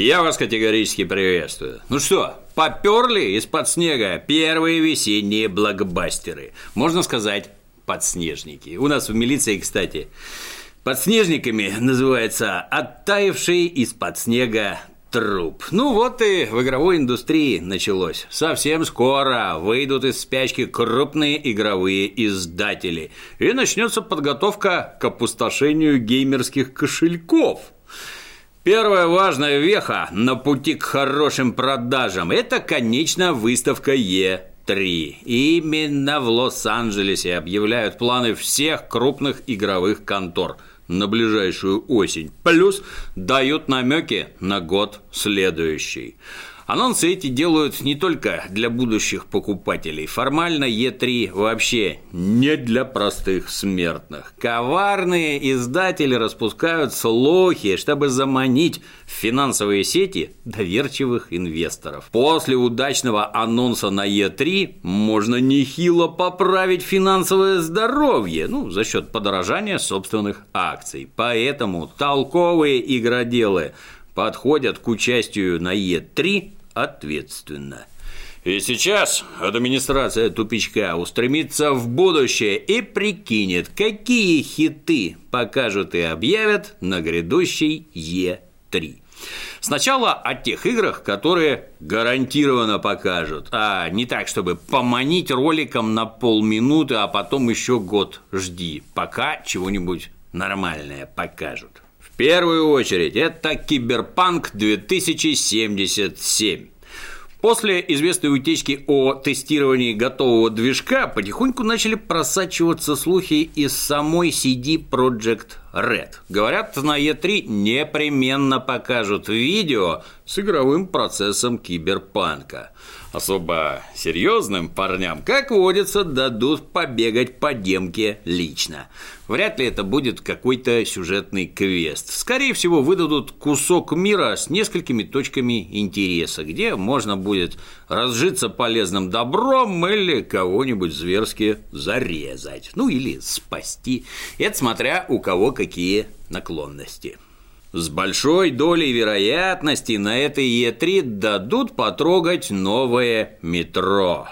Я вас категорически приветствую. Ну что, поперли из-под снега первые весенние блокбастеры. Можно сказать, подснежники. У нас в милиции, кстати, подснежниками называется оттаивший из-под снега труп. Ну вот и в игровой индустрии началось. Совсем скоро выйдут из спячки крупные игровые издатели. И начнется подготовка к опустошению геймерских кошельков – Первая важная веха на пути к хорошим продажам – это, конечно, выставка Е3. Именно в Лос-Анджелесе объявляют планы всех крупных игровых контор на ближайшую осень. Плюс дают намеки на год следующий. Анонсы эти делают не только для будущих покупателей. Формально Е3 вообще не для простых смертных. Коварные издатели распускают слухи, чтобы заманить в финансовые сети доверчивых инвесторов. После удачного анонса на Е3 можно нехило поправить финансовое здоровье, ну, за счет подорожания собственных акций. Поэтому толковые игроделы подходят к участию на Е3 ответственно. И сейчас администрация тупичка устремится в будущее и прикинет, какие хиты покажут и объявят на грядущей Е3. Сначала о тех играх, которые гарантированно покажут, а не так, чтобы поманить роликом на полминуты, а потом еще год жди, пока чего-нибудь нормальное покажут первую очередь это Киберпанк 2077. После известной утечки о тестировании готового движка потихоньку начали просачиваться слухи из самой CD Project Red. Говорят, на E3 непременно покажут видео с игровым процессом киберпанка. Особо серьезным парням, как водится, дадут побегать по демке лично. Вряд ли это будет какой-то сюжетный квест. Скорее всего, выдадут кусок мира с несколькими точками интереса, где можно будет разжиться полезным добром или кого-нибудь зверски зарезать. Ну или спасти. Это смотря у кого какие наклонности. С большой долей вероятности на этой Е3 дадут потрогать новое метро.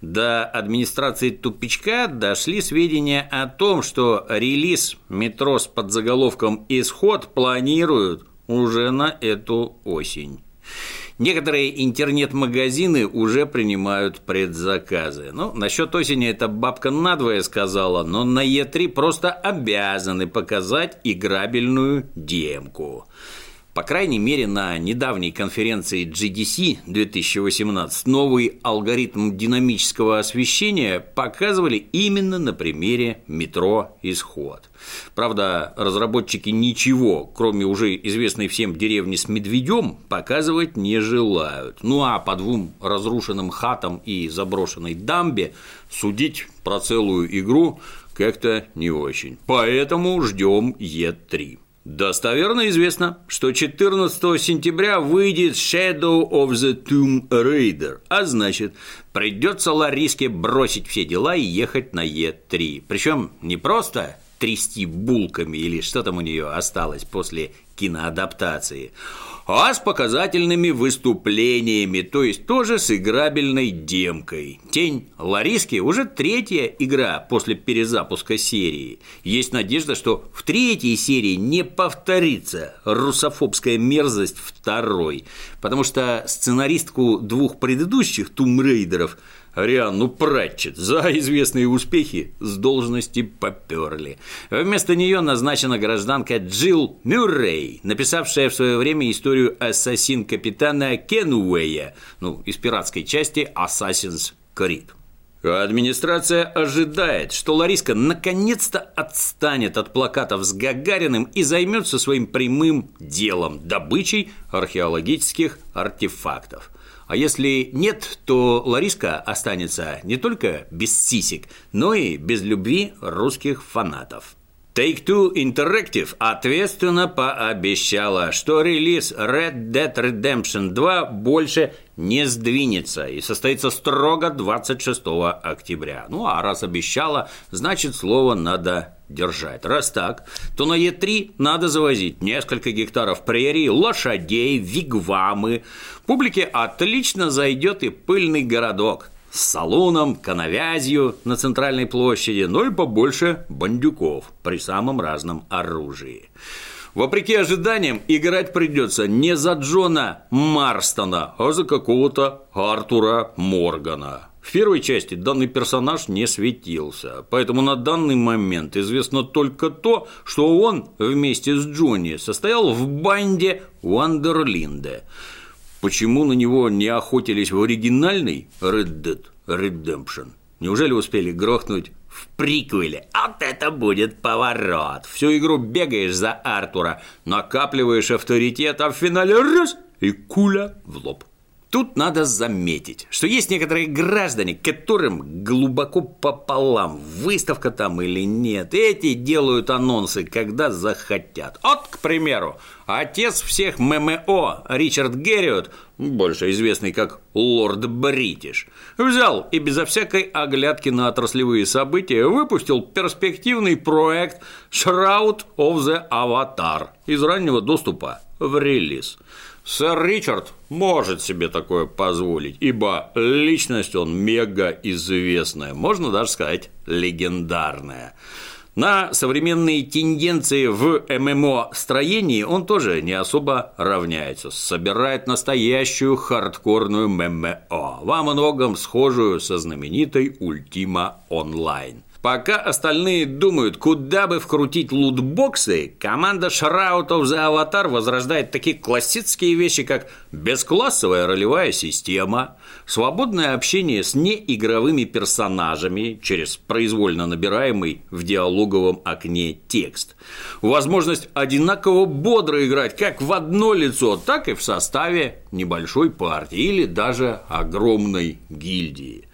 До администрации тупичка дошли сведения о том, что релиз метро с подзаголовком «Исход» планируют уже на эту осень. Некоторые интернет-магазины уже принимают предзаказы. Ну, насчет осени эта бабка надвое сказала, но на Е3 просто обязаны показать играбельную демку. По крайней мере, на недавней конференции GDC 2018 новый алгоритм динамического освещения показывали именно на примере метро «Исход». Правда, разработчики ничего, кроме уже известной всем деревни с медведем, показывать не желают. Ну а по двум разрушенным хатам и заброшенной дамбе судить про целую игру как-то не очень. Поэтому ждем Е3. Достоверно известно, что 14 сентября выйдет Shadow of the Tomb Raider, а значит, придется Лариске бросить все дела и ехать на Е3. Причем не просто трясти булками или что там у нее осталось после киноадаптации, а с показательными выступлениями, то есть тоже с играбельной демкой. «Тень Лариски» уже третья игра после перезапуска серии. Есть надежда, что в третьей серии не повторится русофобская мерзость второй, потому что сценаристку двух предыдущих «Тумрейдеров» Рианну Пратчет за известные успехи с должности поперли. Вместо нее назначена гражданка Джилл Мюррей, написавшая в свое время историю ассасин-капитана Кенуэя, ну, из пиратской части Assassin's Creed. Администрация ожидает, что Лариска наконец-то отстанет от плакатов с Гагариным и займется своим прямым делом – добычей археологических артефактов. А если нет, то Лариска останется не только без сисек, но и без любви русских фанатов. Take-Two Interactive ответственно пообещала, что релиз Red Dead Redemption 2 больше не сдвинется и состоится строго 26 октября. Ну а раз обещала, значит слово надо держать. Раз так, то на Е3 надо завозить несколько гектаров прерий, лошадей, вигвамы. Публике отлично зайдет и пыльный городок – с салоном, коновязью на центральной площади, ну и побольше бандюков при самом разном оружии. Вопреки ожиданиям, играть придется не за Джона Марстона, а за какого-то Артура Моргана. В первой части данный персонаж не светился, поэтому на данный момент известно только то, что он вместе с Джонни состоял в банде Вандерлинде – Почему на него не охотились в оригинальный Red Dead Redemption? Неужели успели грохнуть в приквеле? Вот это будет поворот! Всю игру бегаешь за Артура, накапливаешь авторитет, а в финале раз – и куля в лоб. Тут надо заметить, что есть некоторые граждане, которым глубоко пополам, выставка там или нет, эти делают анонсы, когда захотят. Вот, к примеру, отец всех ММО Ричард Герриот, больше известный как Лорд Бритиш, взял и безо всякой оглядки на отраслевые события выпустил перспективный проект Shroud of the Avatar из раннего доступа в релиз. Сэр Ричард может себе такое позволить, ибо личность он мега известная, можно даже сказать легендарная. На современные тенденции в ММО-строении он тоже не особо равняется. Собирает настоящую хардкорную ММО, во многом схожую со знаменитой Ultima Online. Пока остальные думают, куда бы вкрутить лутбоксы, команда of the Avatar возрождает такие классические вещи, как бесклассовая ролевая система, свободное общение с неигровыми персонажами через произвольно набираемый в диалоговом окне текст, возможность одинаково бодро играть как в одно лицо, так и в составе небольшой партии или даже огромной гильдии.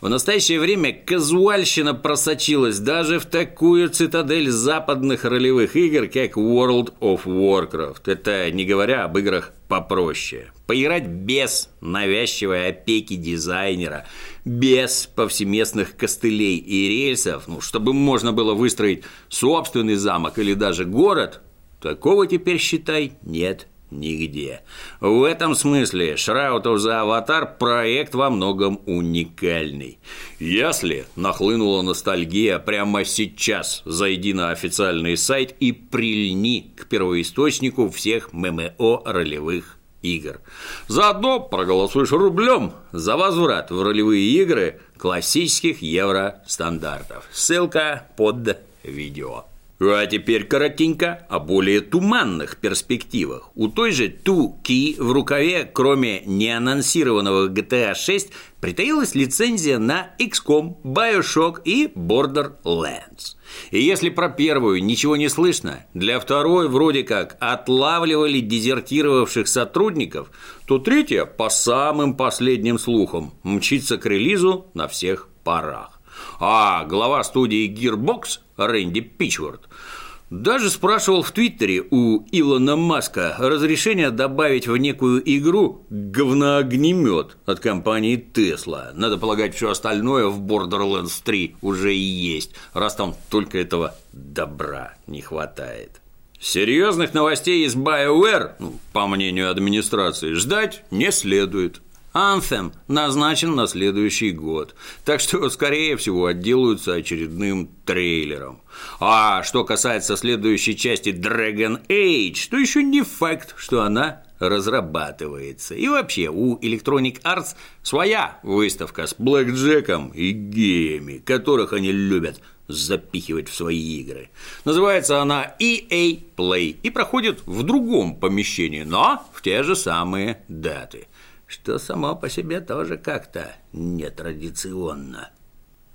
В настоящее время казуальщина просочилась даже в такую цитадель западных ролевых игр, как World of Warcraft. Это не говоря об играх попроще. Поиграть без навязчивой опеки дизайнера, без повсеместных костылей и рельсов, ну, чтобы можно было выстроить собственный замок или даже город, такого теперь, считай, нет нигде. В этом смысле of the Avatar проект во многом уникальный. Если нахлынула ностальгия прямо сейчас, зайди на официальный сайт и прильни к первоисточнику всех ММО ролевых игр. Заодно проголосуешь рублем за возврат в ролевые игры классических евростандартов. Ссылка под видео. А теперь коротенько о более туманных перспективах. У той же Туки в рукаве, кроме неанонсированного GTA 6, притаилась лицензия на XCOM, Bioshock и Borderlands. И если про первую ничего не слышно, для второй вроде как отлавливали дезертировавших сотрудников, то третья, по самым последним слухам, мчится к релизу на всех парах. А глава студии Gearbox Рэнди Пичворд даже спрашивал в Твиттере у Илона Маска разрешение добавить в некую игру говноогнемет от компании Tesla. Надо полагать, все остальное в Borderlands 3 уже и есть, раз там только этого добра не хватает. Серьезных новостей из BioWare, ну, по мнению администрации, ждать не следует. Anthem назначен на следующий год, так что, скорее всего, отделаются очередным трейлером. А что касается следующей части Dragon Age, то еще не факт, что она разрабатывается. И вообще, у Electronic Arts своя выставка с блэкджеком и геями, которых они любят запихивать в свои игры. Называется она EA Play и проходит в другом помещении, но в те же самые даты – что само по себе тоже как-то нетрадиционно.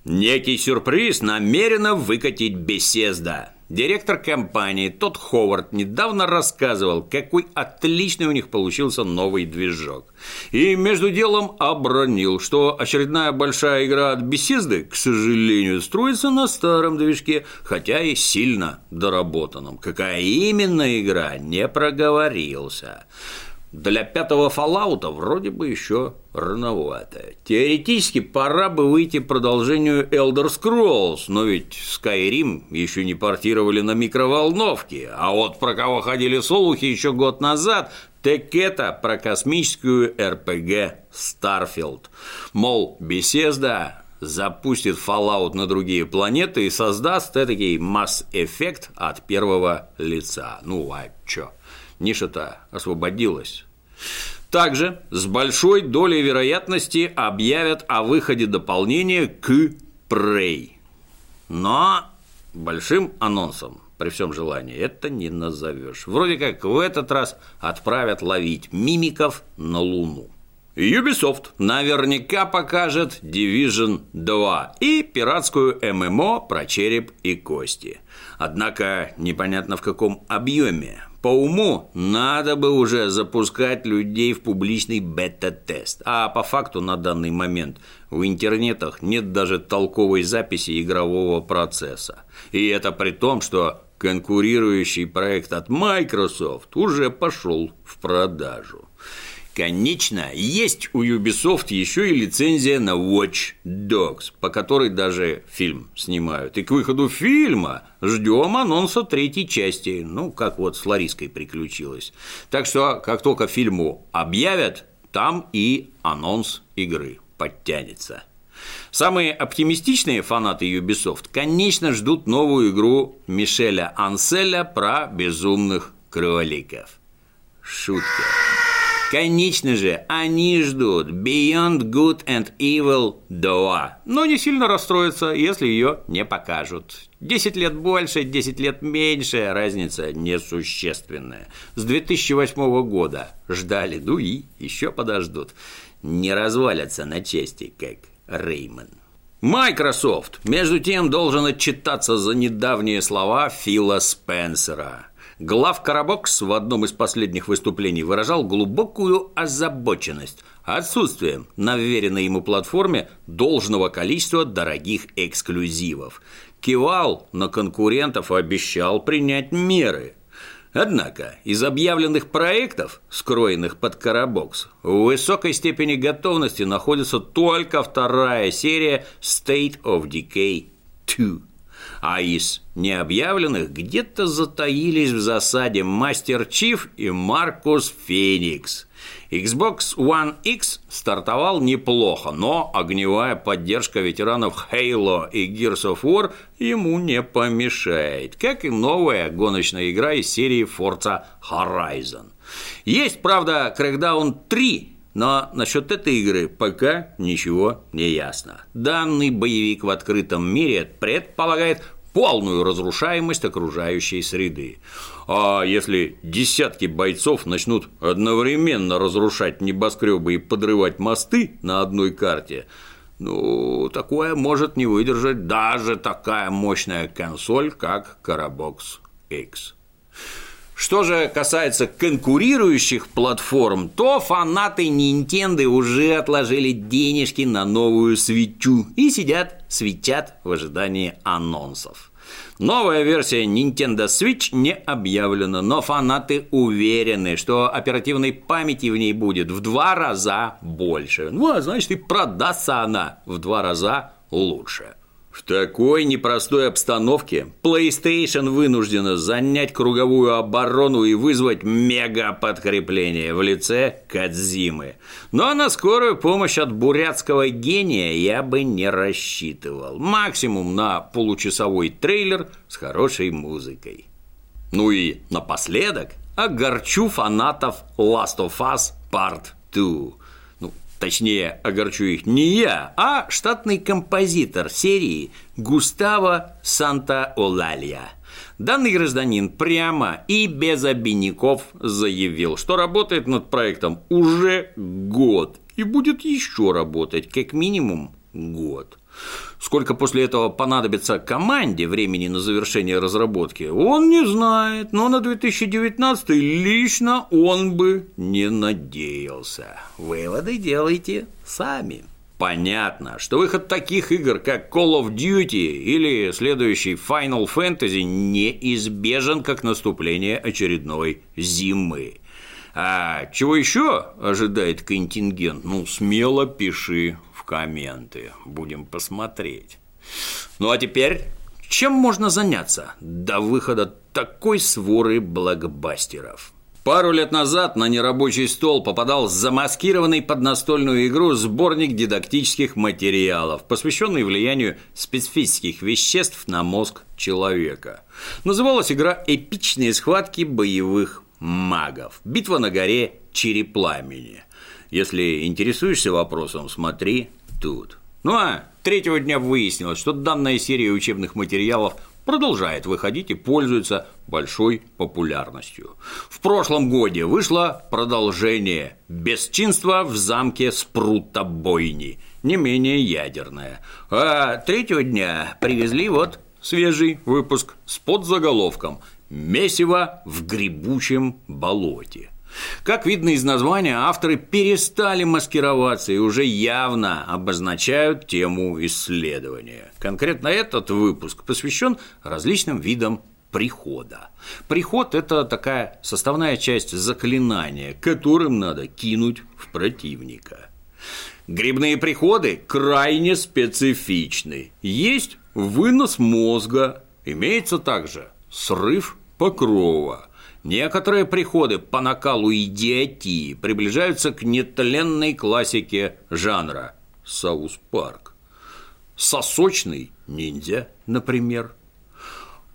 Некий сюрприз намеренно выкатить беседа. Директор компании Тодд Ховард недавно рассказывал, какой отличный у них получился новый движок. И между делом обронил, что очередная большая игра от Бесезды, к сожалению, строится на старом движке, хотя и сильно доработанном. Какая именно игра, не проговорился. Для пятого Fallout вроде бы еще рановато. Теоретически пора бы выйти продолжению Elder Scrolls, но ведь Skyrim еще не портировали на микроволновке, а вот про кого ходили слухи еще год назад, так это про космическую RPG Starfield. Мол, беседа запустит Fallout на другие планеты и создаст этакий масс-эффект от первого лица. Ну а чё? Ниша-то освободилась. Также с большой долей вероятности объявят о выходе дополнения к Prey. Но большим анонсом при всем желании это не назовешь. Вроде как в этот раз отправят ловить мимиков на Луну. Ubisoft наверняка покажет Division 2 и пиратскую ММО про череп и кости. Однако непонятно в каком объеме. По уму надо бы уже запускать людей в публичный бета-тест, а по факту на данный момент в интернетах нет даже толковой записи игрового процесса. И это при том, что конкурирующий проект от Microsoft уже пошел в продажу. Конечно, есть у Ubisoft еще и лицензия на Watch Dogs, по которой даже фильм снимают. И к выходу фильма ждем анонса третьей части, ну, как вот с Лариской приключилось. Так что, как только фильму объявят, там и анонс игры подтянется. Самые оптимистичные фанаты Ubisoft, конечно, ждут новую игру Мишеля Анселя про безумных кроликов. Шутка. Конечно же, они ждут Beyond Good and Evil 2, но не сильно расстроятся, если ее не покажут. 10 лет больше, 10 лет меньше, разница несущественная. С 2008 года ждали, ну и еще подождут. Не развалятся на части, как Реймон. Microsoft, между тем, должен отчитаться за недавние слова Фила Спенсера – Глав Карабокс в одном из последних выступлений выражал глубокую озабоченность отсутствием на вверенной ему платформе должного количества дорогих эксклюзивов. Кивал на конкурентов и обещал принять меры. Однако из объявленных проектов, скроенных под Карабокс, в высокой степени готовности находится только вторая серия State of Decay 2 а из необъявленных где-то затаились в засаде Мастер Чиф и Маркус Феникс. Xbox One X стартовал неплохо, но огневая поддержка ветеранов Halo и Gears of War ему не помешает, как и новая гоночная игра из серии Forza Horizon. Есть, правда, Crackdown 3, но насчет этой игры пока ничего не ясно. Данный боевик в открытом мире предполагает полную разрушаемость окружающей среды. А если десятки бойцов начнут одновременно разрушать небоскребы и подрывать мосты на одной карте, ну, такое может не выдержать даже такая мощная консоль, как Carabox X. Что же касается конкурирующих платформ, то фанаты Nintendo уже отложили денежки на новую свечу и сидят, светят в ожидании анонсов. Новая версия Nintendo Switch не объявлена, но фанаты уверены, что оперативной памяти в ней будет в два раза больше. Ну, а значит, и продастся она в два раза лучше. В такой непростой обстановке PlayStation вынуждена занять круговую оборону и вызвать мега-подкрепление в лице Кадзимы. Но на скорую помощь от бурятского гения я бы не рассчитывал. Максимум на получасовой трейлер с хорошей музыкой. Ну и напоследок огорчу фанатов Last of Us Part 2. Точнее, огорчу их не я, а штатный композитор серии Густаво Санта-Олалья. Данный гражданин прямо и без обиняков заявил, что работает над проектом уже год и будет еще работать как минимум год. Сколько после этого понадобится команде времени на завершение разработки, он не знает, но на 2019 лично он бы не надеялся. Выводы делайте сами. Понятно, что выход таких игр, как Call of Duty или следующий Final Fantasy неизбежен как наступление очередной зимы. А чего еще ожидает контингент? Ну, смело пиши комменты, будем посмотреть. Ну а теперь чем можно заняться до выхода такой своры блокбастеров? Пару лет назад на нерабочий стол попадал замаскированный под настольную игру сборник дидактических материалов, посвященный влиянию специфических веществ на мозг человека. Называлась игра «Эпичные схватки боевых магов. Битва на горе Черепламени». Если интересуешься вопросом, смотри тут. Ну а третьего дня выяснилось, что данная серия учебных материалов продолжает выходить и пользуется большой популярностью. В прошлом годе вышло продолжение «Бесчинство в замке Спрута-бойни», не менее ядерное. А третьего дня привезли вот свежий выпуск с подзаголовком «Месиво в грибучем болоте». Как видно из названия, авторы перестали маскироваться и уже явно обозначают тему исследования. Конкретно этот выпуск посвящен различным видам прихода. Приход – это такая составная часть заклинания, которым надо кинуть в противника. Грибные приходы крайне специфичны. Есть вынос мозга, имеется также срыв покрова – Некоторые приходы по накалу идиотии приближаются к нетленной классике жанра – South Park. Сосочный ниндзя, например.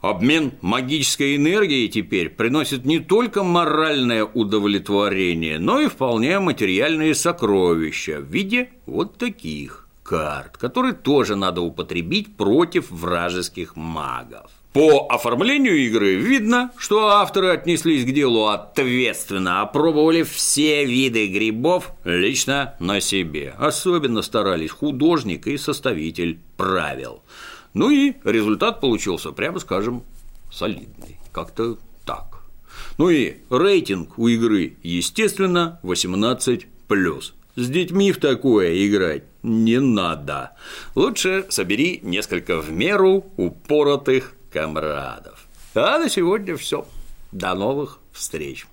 Обмен магической энергией теперь приносит не только моральное удовлетворение, но и вполне материальные сокровища в виде вот таких карт, которые тоже надо употребить против вражеских магов. По оформлению игры видно, что авторы отнеслись к делу ответственно, опробовали все виды грибов лично на себе. Особенно старались художник и составитель правил. Ну и результат получился, прямо скажем, солидный. Как-то так. Ну и рейтинг у игры, естественно, 18+. С детьми в такое играть не надо. Лучше собери несколько в меру упоротых комрадов. А на сегодня все. До новых встреч.